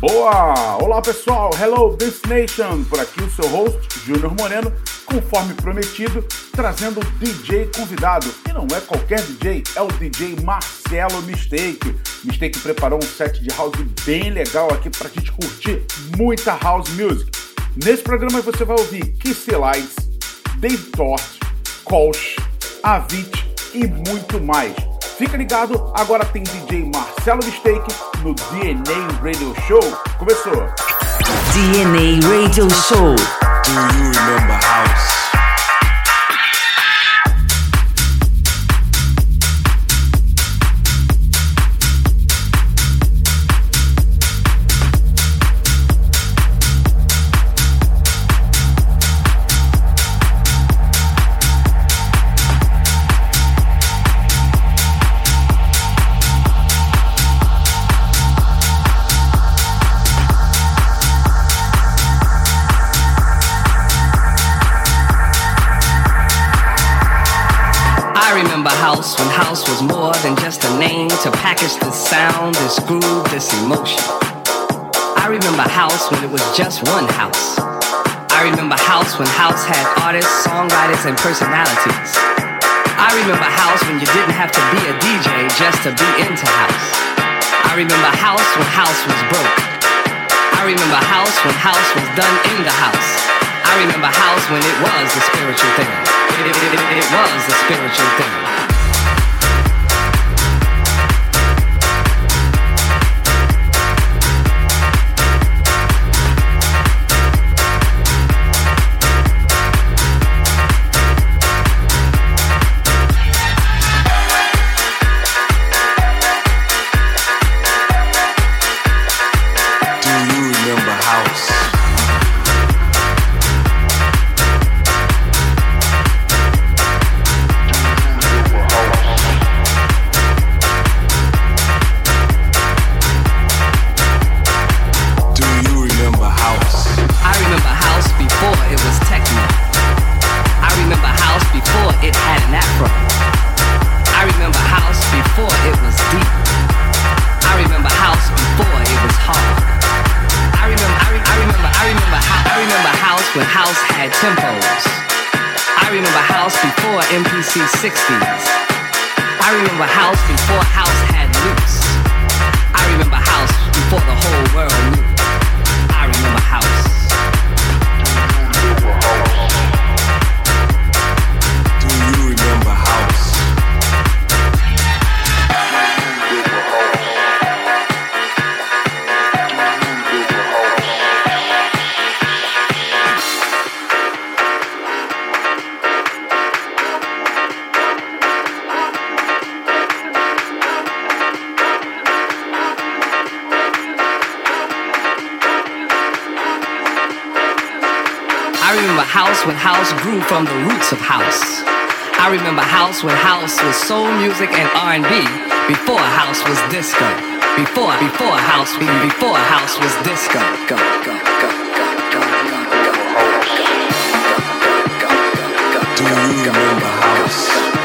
Boa! Olá pessoal, hello Destination! Por aqui o seu host, Júnior Moreno, conforme prometido, trazendo o DJ convidado. E não é qualquer DJ, é o DJ Marcelo Mistake. Mistake preparou um set de house bem legal aqui pra gente curtir muita house music. Nesse programa você vai ouvir Kissy Lights, Dave Tort, Kolsch, Avit e muito mais. Fica ligado, agora tem DJ Marcelo Mistake no DNA Radio Show. Começou! DNA Radio Show. Do you remember house? house was more than just a name to package this sound, this groove, this emotion. I remember house when it was just one house. I remember house when house had artists, songwriters, and personalities. I remember house when you didn't have to be a DJ just to be into house. I remember house when house was broke. I remember house when house was done in the house. I remember house when it was a spiritual thing. It, it, it, it was a spiritual thing. from the roots of house. I remember house when house was soul music and R&B before house was disco. Before before house before house was disco. Go go go go go go go. Do you remember house?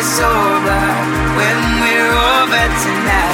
it's over, when we're over tonight.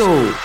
Radio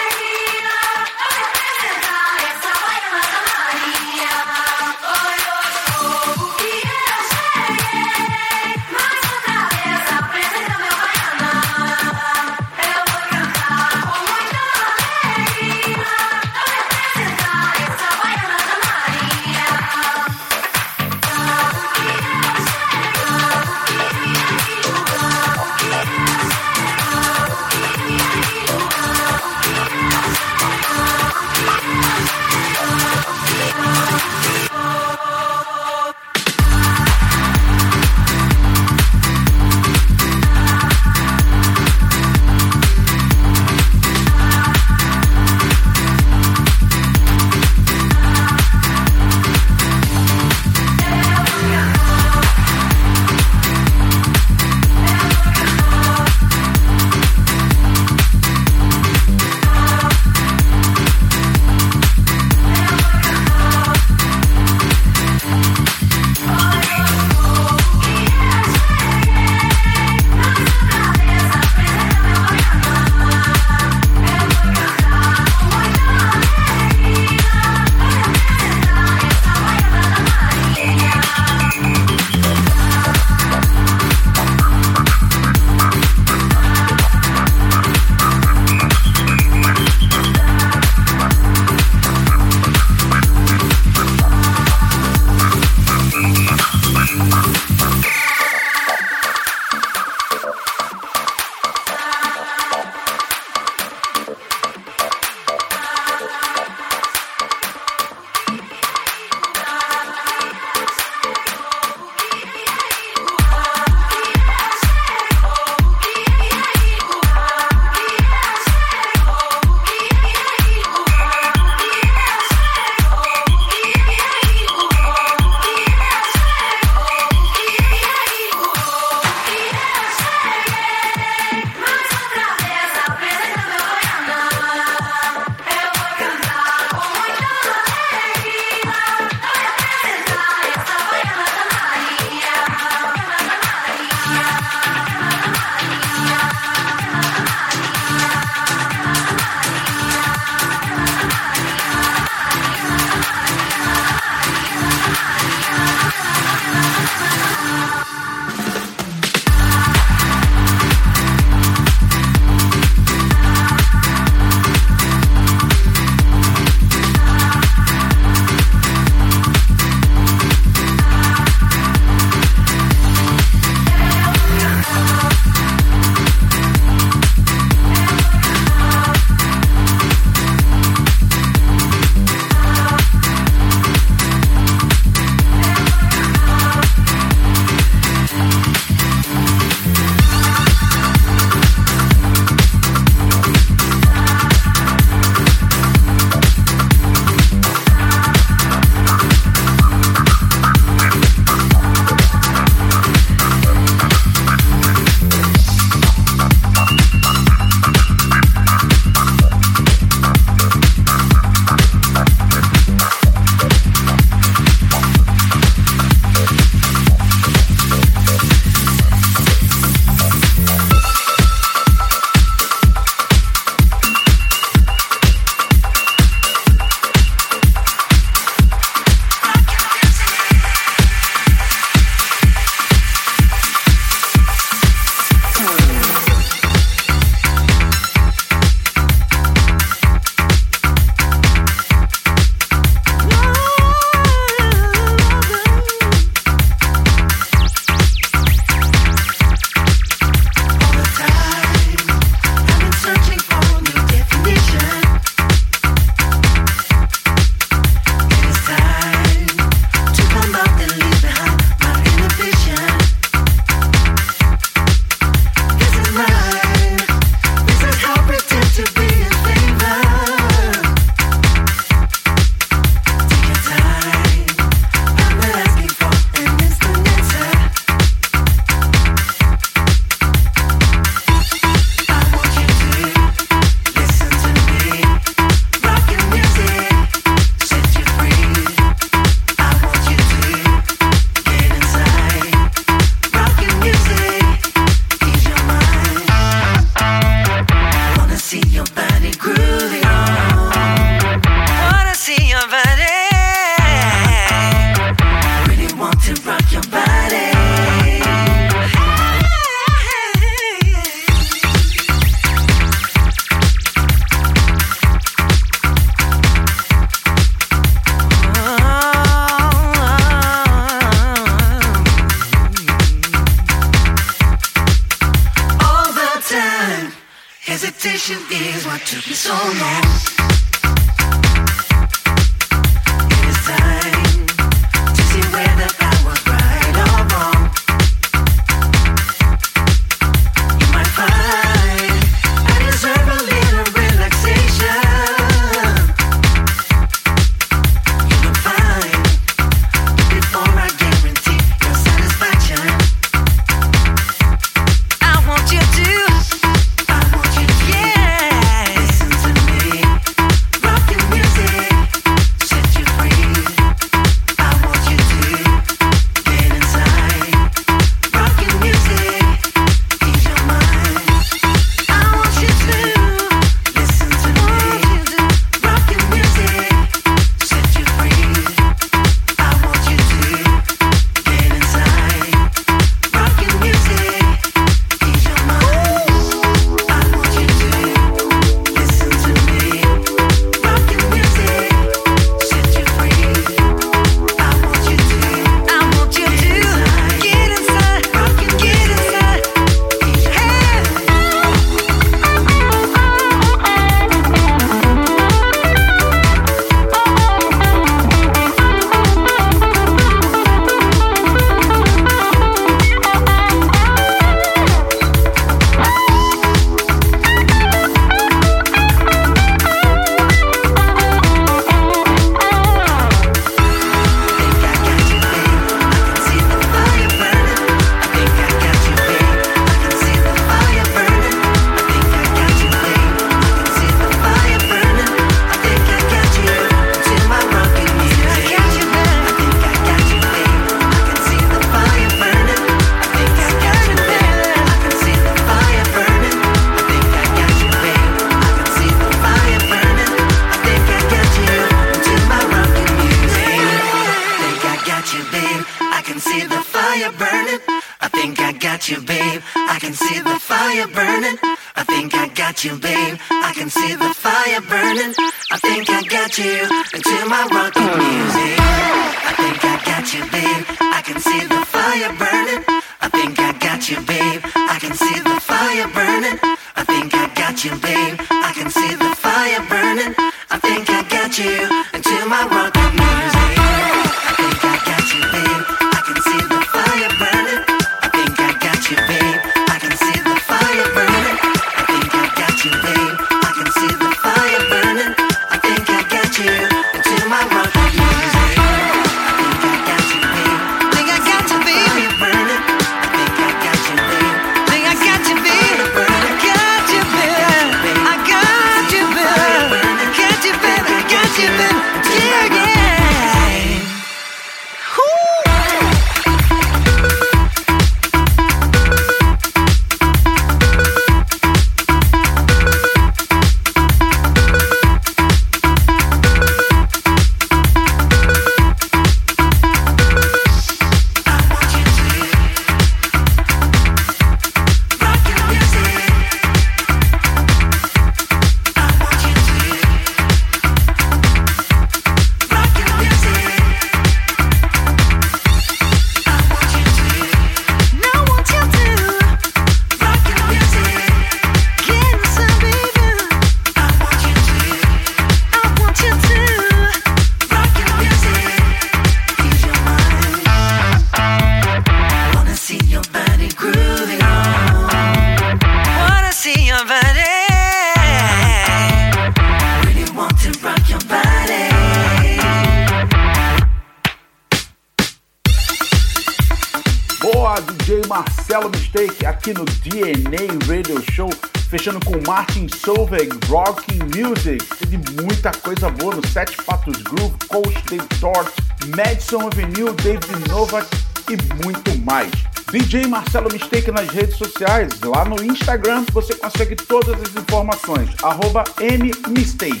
Music. Teve muita coisa boa no Sete Patos Groove, Coach Dave Tort, Madison Avenue, David Novak e muito mais. DJ Marcelo Mistake nas redes sociais. Lá no Instagram você consegue todas as informações. Arroba mmistake.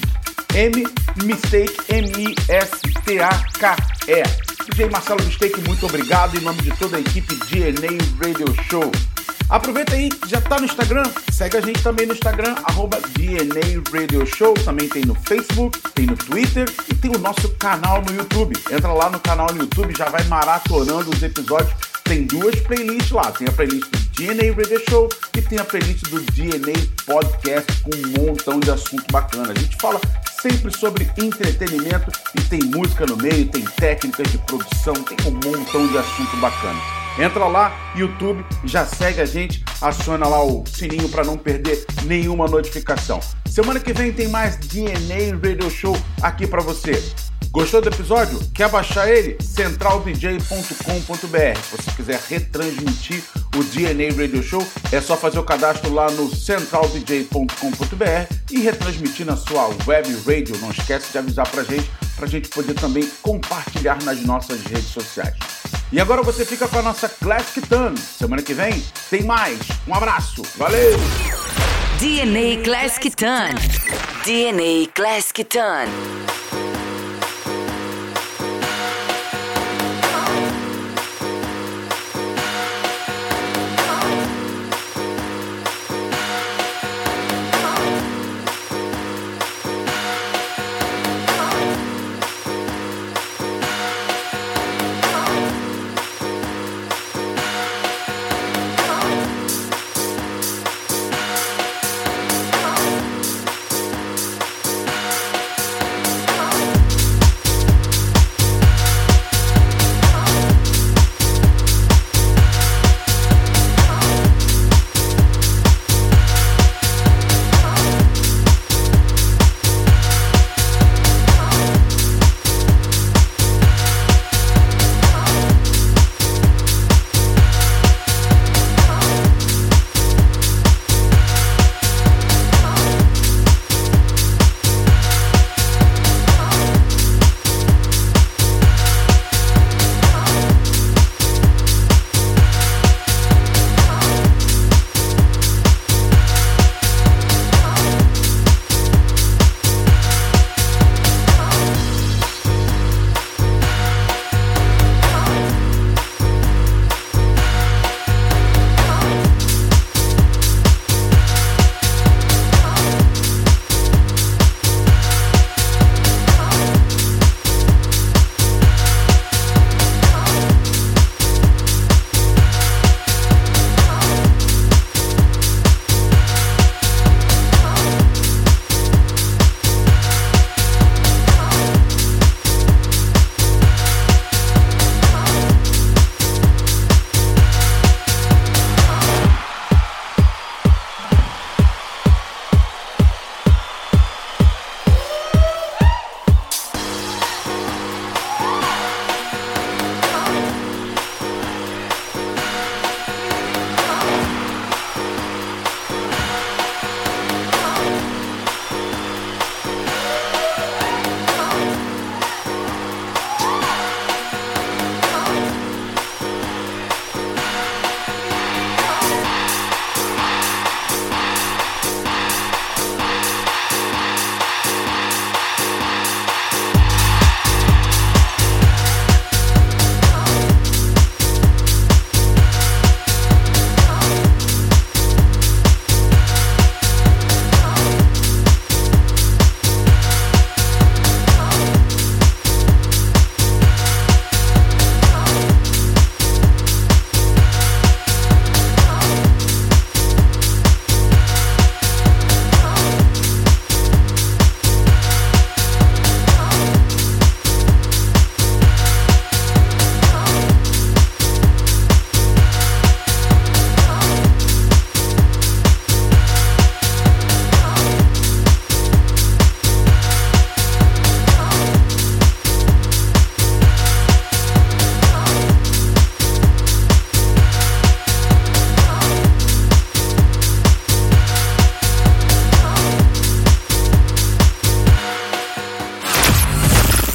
M Mistake, M-I-S-T-A-K-E. DJ Marcelo Mistake, muito obrigado em nome de toda a equipe DNA Radio Show. Aproveita aí, já tá no Instagram, segue a gente também no Instagram, arroba DNA Radio Show, também tem no Facebook, tem no Twitter e tem o nosso canal no YouTube. Entra lá no canal no YouTube, já vai maratonando os episódios. Tem duas playlists lá, tem a playlist DNA Radio Show e tem a playlist do DNA Podcast com um montão de assunto bacana. A gente fala sempre sobre entretenimento e tem música no meio, tem técnicas de produção, tem um montão de assunto bacana. Entra lá, YouTube, já segue a gente, aciona lá o sininho para não perder nenhuma notificação. Semana que vem tem mais DNA Radio Show aqui para você. Gostou do episódio? Quer baixar ele? centraldj.com.br. Se você quiser retransmitir o DNA Radio Show, é só fazer o cadastro lá no centraldj.com.br e retransmitir na sua web radio. Não esquece de avisar pra gente, pra gente poder também compartilhar nas nossas redes sociais. E agora você fica com a nossa Classic Tan. Semana que vem tem mais. Um abraço. Valeu! DNA Classic Ton. DNA Classic Ton.